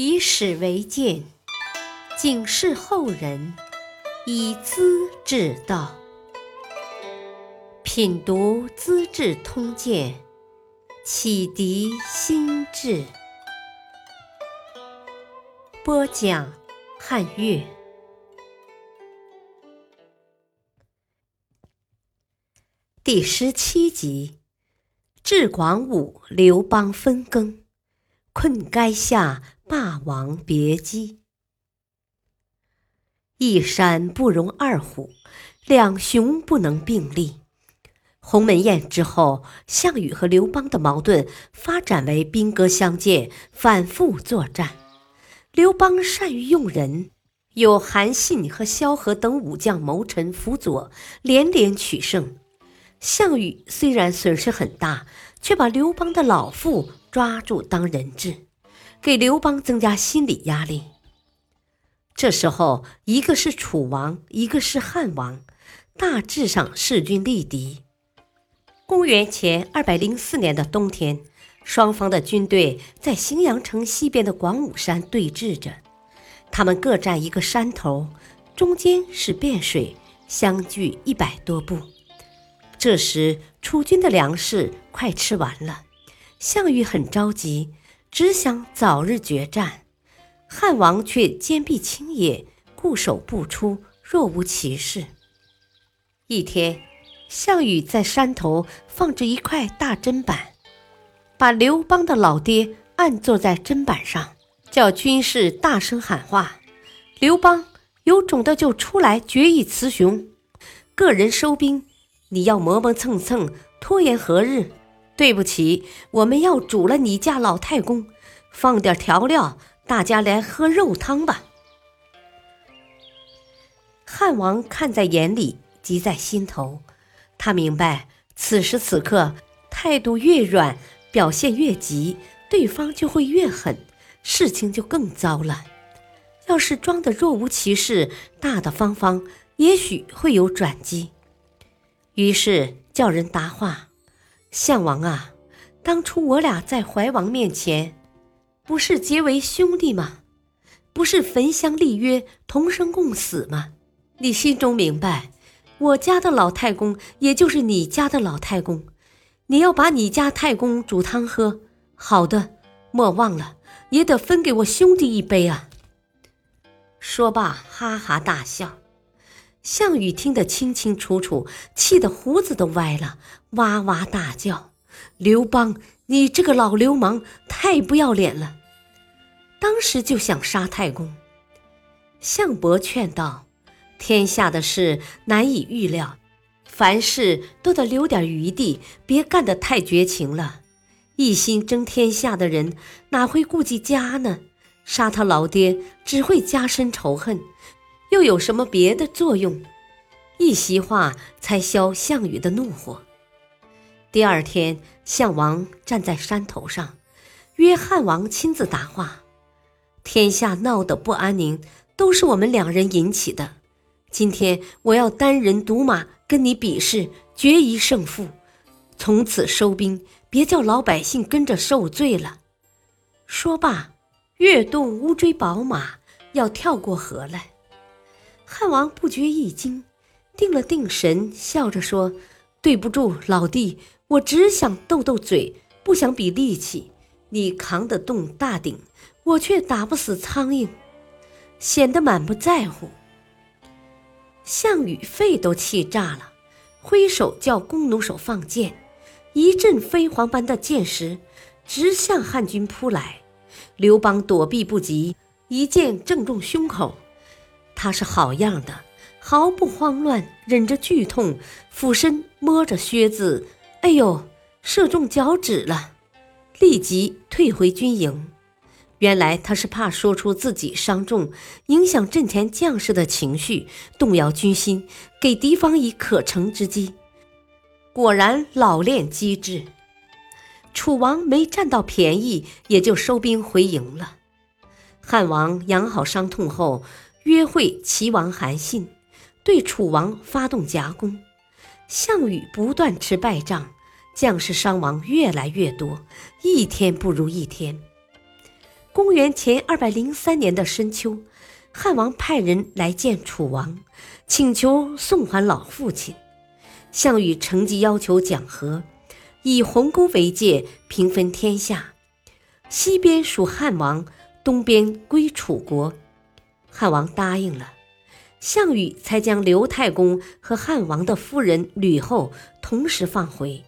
以史为鉴，警示后人，以资治道。品读《资治通鉴》，启迪心智。播讲汉乐第十七集：智广武刘邦分羹，困垓下霸王别姬。一山不容二虎，两雄不能并立。鸿门宴之后，项羽和刘邦的矛盾发展为兵戈相见，反复作战。刘邦善于用人，有韩信和萧何等武将谋臣辅佐，连连取胜。项羽虽然损失很大，却把刘邦的老父抓住当人质，给刘邦增加心理压力。这时候，一个是楚王，一个是汉王，大致上势均力敌。公元前二百零四年的冬天，双方的军队在荥阳城西边的广武山对峙着。他们各占一个山头，中间是汴水，相距一百多步。这时，楚军的粮食快吃完了，项羽很着急，只想早日决战。汉王却坚壁清野，固守不出，若无其事。一天。项羽在山头放置一块大砧板，把刘邦的老爹按坐在砧板上，叫军士大声喊话：“刘邦有种的就出来决一雌雄，个人收兵。你要磨磨蹭蹭，拖延何日？对不起，我们要煮了你家老太公，放点调料，大家来喝肉汤吧。”汉王看在眼里，急在心头。他明白，此时此刻态度越软，表现越急，对方就会越狠，事情就更糟了。要是装的若无其事，大大方方，也许会有转机。于是叫人答话：“项王啊，当初我俩在怀王面前，不是结为兄弟吗？不是焚香立约，同生共死吗？你心中明白。”我家的老太公，也就是你家的老太公，你要把你家太公煮汤喝，好的，莫忘了也得分给我兄弟一杯啊！说罢，哈哈大笑。项羽听得清清楚楚，气得胡子都歪了，哇哇大叫：“刘邦，你这个老流氓，太不要脸了！”当时就想杀太公。项伯劝道。天下的事难以预料，凡事都得留点余地，别干得太绝情了。一心争天下的人哪会顾及家呢？杀他老爹只会加深仇恨，又有什么别的作用？一席话才消项羽的怒火。第二天，项王站在山头上，约汉王亲自答话：天下闹得不安宁，都是我们两人引起的。今天我要单人独马跟你比试，决一胜负。从此收兵，别叫老百姓跟着受罪了。说罢，跃动乌骓宝马，要跳过河来。汉王不觉一惊，定了定神，笑着说：“对不住，老弟，我只想斗斗嘴，不想比力气。你扛得动大鼎，我却打不死苍蝇，显得满不在乎。”项羽肺都气炸了，挥手叫弓弩手放箭，一阵飞蝗般的箭矢直向汉军扑来。刘邦躲避不及，一箭正中胸口。他是好样的，毫不慌乱，忍着剧痛，俯身摸着靴子，哎呦，射中脚趾了，立即退回军营。原来他是怕说出自己伤重，影响阵前将士的情绪，动摇军心，给敌方以可乘之机。果然老练机智，楚王没占到便宜，也就收兵回营了。汉王养好伤痛后，约会齐王韩信，对楚王发动夹攻。项羽不断吃败仗，将士伤亡越来越多，一天不如一天。公元前二百零三年的深秋，汉王派人来见楚王，请求送还老父亲。项羽乘机要求讲和，以鸿沟为界，平分天下，西边属汉王，东边归楚国。汉王答应了，项羽才将刘太公和汉王的夫人吕后同时放回，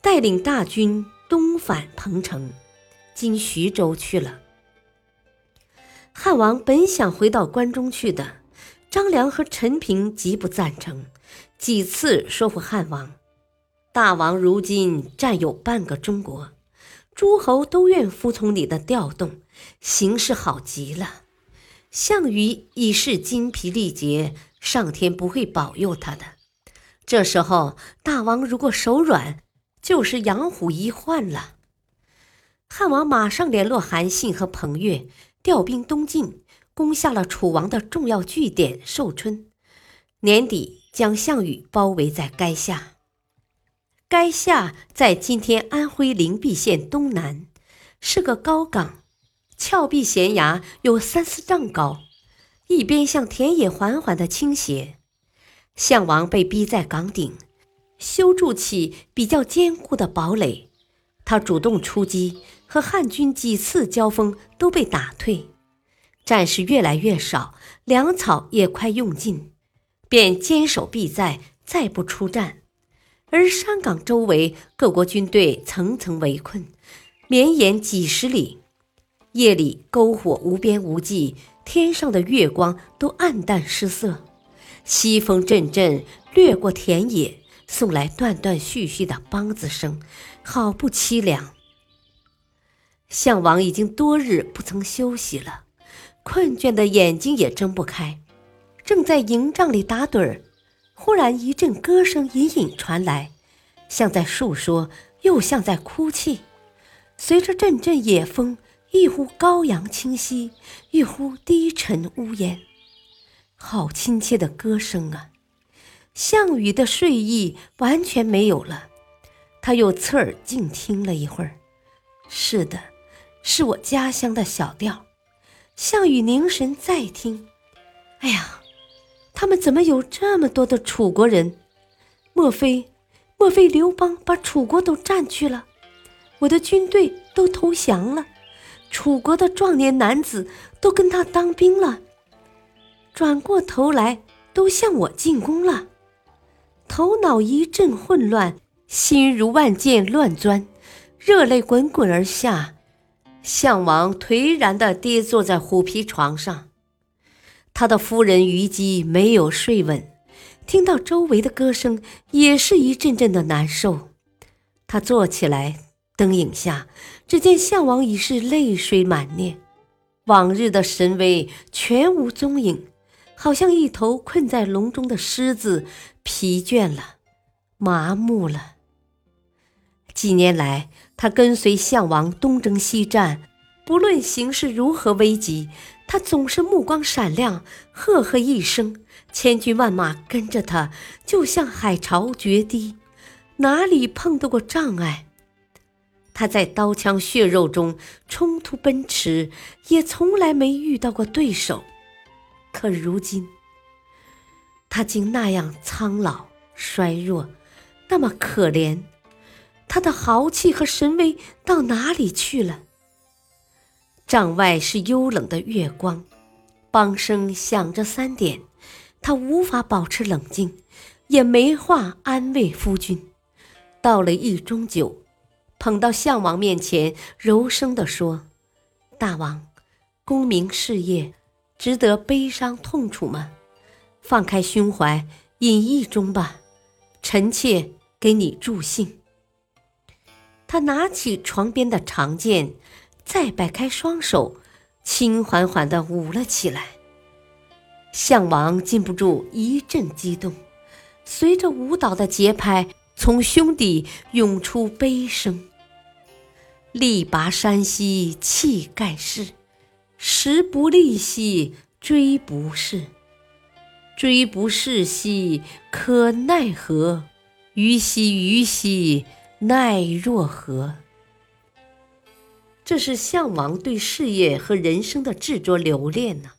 带领大军东返彭城，今徐州去了。汉王本想回到关中去的，张良和陈平极不赞成，几次说服汉王：“大王如今占有半个中国，诸侯都愿服从你的调动，形势好极了。项羽已是精疲力竭，上天不会保佑他的。这时候，大王如果手软，就是养虎遗患了。”汉王马上联络韩信和彭越。调兵东进，攻下了楚王的重要据点寿春。年底，将项羽包围在垓下。垓下在今天安徽灵璧县东南，是个高岗，峭壁悬崖有三四丈高，一边向田野缓缓的倾斜。项王被逼在岗顶，修筑起比较坚固的堡垒。他主动出击。和汉军几次交锋都被打退，战士越来越少，粮草也快用尽，便坚守必在，再不出战。而山岗周围各国军队层层围困，绵延几十里，夜里篝火无边无际，天上的月光都暗淡失色，西风阵阵掠过田野，送来断断续续的梆子声，好不凄凉。项王已经多日不曾休息了，困倦的眼睛也睁不开，正在营帐里打盹儿，忽然一阵歌声隐隐传来，像在诉说，又像在哭泣。随着阵阵野风，一忽高扬清晰，一忽低沉呜咽，好亲切的歌声啊！项羽的睡意完全没有了，他又侧耳静听了一会儿，是的。是我家乡的小调，项羽凝神再听，哎呀，他们怎么有这么多的楚国人？莫非，莫非刘邦把楚国都占去了？我的军队都投降了，楚国的壮年男子都跟他当兵了，转过头来都向我进攻了。头脑一阵混乱，心如万箭乱钻，热泪滚滚而下。项王颓然的跌坐在虎皮床上，他的夫人虞姬没有睡稳，听到周围的歌声，也是一阵阵的难受。他坐起来，灯影下，只见项王已是泪水满面，往日的神威全无踪影，好像一头困在笼中的狮子，疲倦了，麻木了。几年来，他跟随项王东征西战，不论形势如何危急，他总是目光闪亮，赫赫一声，千军万马跟着他，就像海潮决堤，哪里碰得过障碍？他在刀枪血肉中冲突奔驰，也从来没遇到过对手。可如今，他竟那样苍老衰弱，那么可怜。他的豪气和神威到哪里去了？帐外是幽冷的月光，梆声响着三点，他无法保持冷静，也没话安慰夫君。倒了一盅酒，捧到项王面前，柔声地说：“大王，功名事业，值得悲伤痛楚吗？放开胸怀，饮一盅吧。臣妾给你助兴。”他拿起床边的长剑，再摆开双手，轻缓缓地舞了起来。项王禁不住一阵激动，随着舞蹈的节拍，从胸底涌出悲声：“力拔山兮气盖世，时不利兮骓不逝，骓不逝兮可奈何，虞兮虞兮。”奈若何？这是项王对事业和人生的执着留恋呢，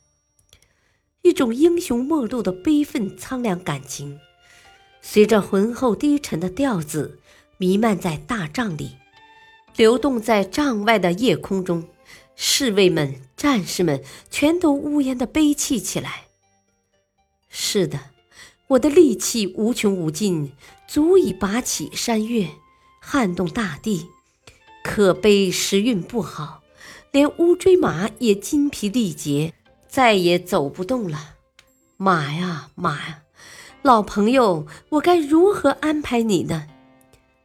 一种英雄末路的悲愤苍凉感情，随着浑厚低沉的调子弥漫在大帐里，流动在帐外的夜空中。侍卫们、战士们全都呜咽的悲泣起来。是的，我的力气无穷无尽，足以拔起山岳，撼动大地。可悲时运不好，连乌骓马也筋疲力竭，再也走不动了。马呀马呀，老朋友，我该如何安排你呢？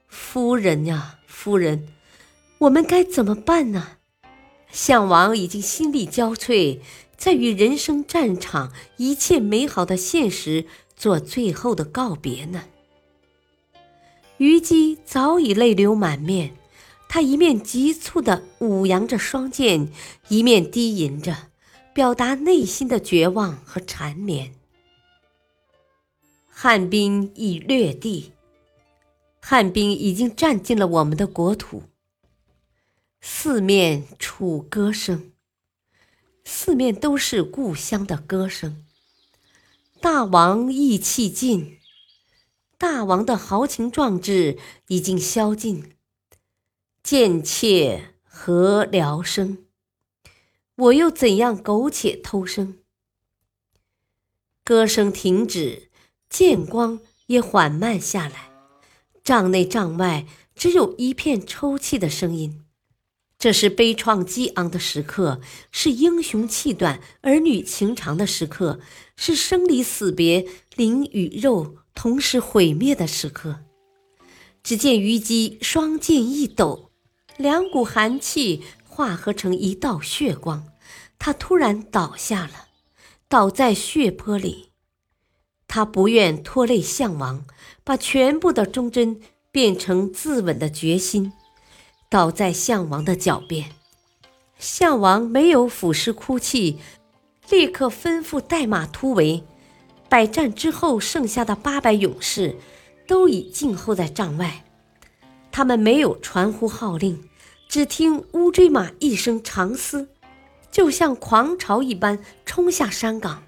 夫人呀夫人，我们该怎么办呢？项王已经心力交瘁，在与人生战场一切美好的现实做最后的告别呢。虞姬早已泪流满面。她一面急促地舞扬着双剑，一面低吟着，表达内心的绝望和缠绵。汉兵已掠地，汉兵已经占尽了我们的国土。四面楚歌声，四面都是故乡的歌声。大王意气尽，大王的豪情壮志已经消尽。贱妾何聊生？我又怎样苟且偷生？歌声停止，剑光也缓慢下来，帐内帐外只有一片抽泣的声音。这是悲怆激昂的时刻，是英雄气短、儿女情长的时刻，是生离死别、灵与肉同时毁灭的时刻。只见虞姬双剑一抖。两股寒气化合成一道血光，他突然倒下了，倒在血泊里。他不愿拖累项王，把全部的忠贞变成自刎的决心，倒在项王的脚边。项王没有俯视哭泣，立刻吩咐带马突围。百战之后，剩下的八百勇士都已静候在帐外。他们没有传呼号令，只听乌骓马一声长嘶，就像狂潮一般冲下山岗。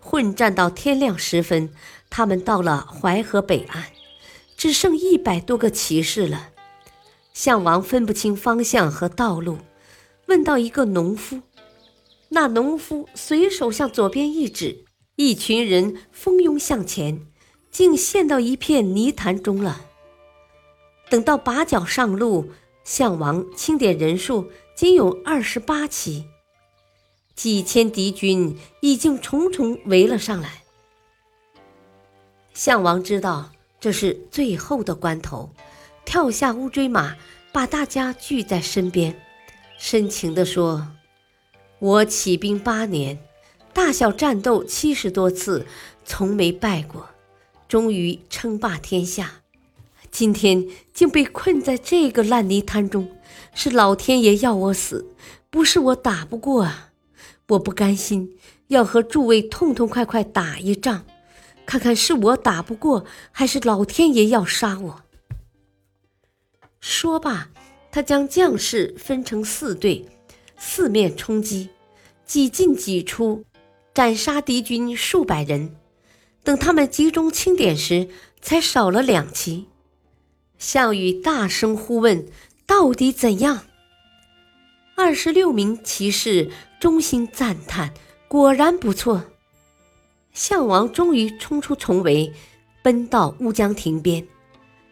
混战到天亮时分，他们到了淮河北岸，只剩一百多个骑士了。项王分不清方向和道路，问到一个农夫，那农夫随手向左边一指，一群人蜂拥向前，竟陷到一片泥潭中了。等到把脚上路，项王清点人数，仅有二十八骑，几千敌军已经重重围了上来。项王知道这是最后的关头，跳下乌骓马，把大家聚在身边，深情地说：“我起兵八年，大小战斗七十多次，从没败过，终于称霸天下。”今天竟被困在这个烂泥滩中，是老天爷要我死，不是我打不过啊！我不甘心，要和诸位痛痛快快打一仗，看看是我打不过，还是老天爷要杀我。说罢，他将将士分成四队，四面冲击，几进几出，斩杀敌军数百人。等他们集中清点时，才少了两骑。项羽大声呼问：“到底怎样？”二十六名骑士衷心赞叹：“果然不错。”项王终于冲出重围，奔到乌江亭边。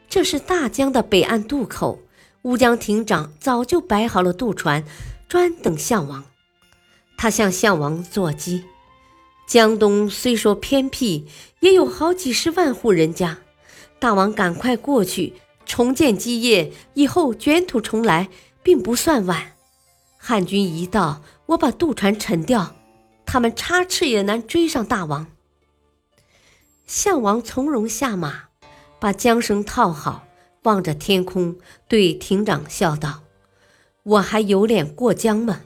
这是大江的北岸渡口，乌江亭长早就摆好了渡船，专等项王。他向项王作揖：“江东虽说偏僻，也有好几十万户人家，大王赶快过去。”重建基业以后，卷土重来并不算晚。汉军一到，我把渡船沉掉，他们插翅也难追上大王。项王从容下马，把缰绳套好，望着天空，对亭长笑道：“我还有脸过江吗？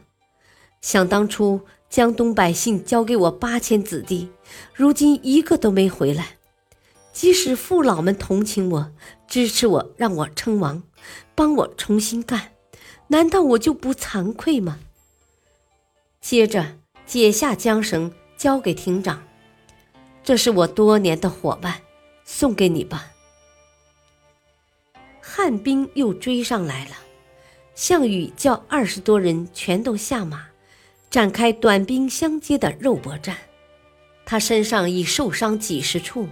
想当初，江东百姓交给我八千子弟，如今一个都没回来。”即使父老们同情我、支持我，让我称王，帮我重新干，难道我就不惭愧吗？接着解下缰绳，交给亭长：“这是我多年的伙伴，送给你吧。”汉兵又追上来了，项羽叫二十多人全都下马，展开短兵相接的肉搏战。他身上已受伤几十处。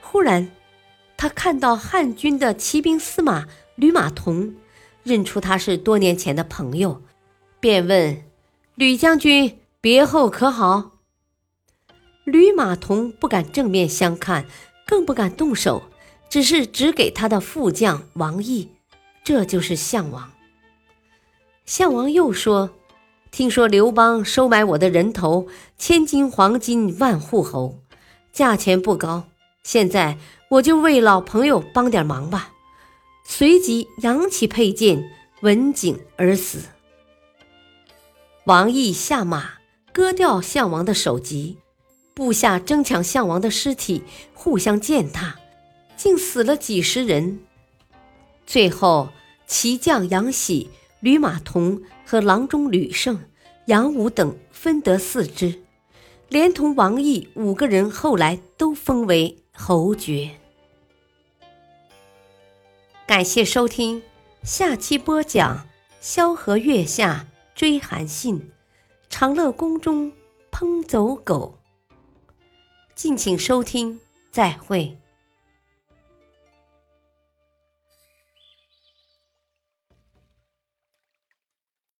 忽然，他看到汉军的骑兵司马吕马童，认出他是多年前的朋友，便问：“吕将军别后可好？”吕马童不敢正面相看，更不敢动手，只是指给他的副将王毅：“这就是项王。”项王又说：“听说刘邦收买我的人头，千金黄金万户侯，价钱不高。”现在我就为老朋友帮点忙吧，随即扬起佩剑，刎颈而死。王毅下马，割掉项王的首级，部下争抢项王的尸体，互相践踏，竟死了几十人。最后，骑将杨喜、吕马童和郎中吕胜、杨武等分得四支，连同王毅五个人，后来都封为。侯爵，感谢收听，下期播讲萧何月下追韩信，长乐宫中烹走狗。敬请收听，再会。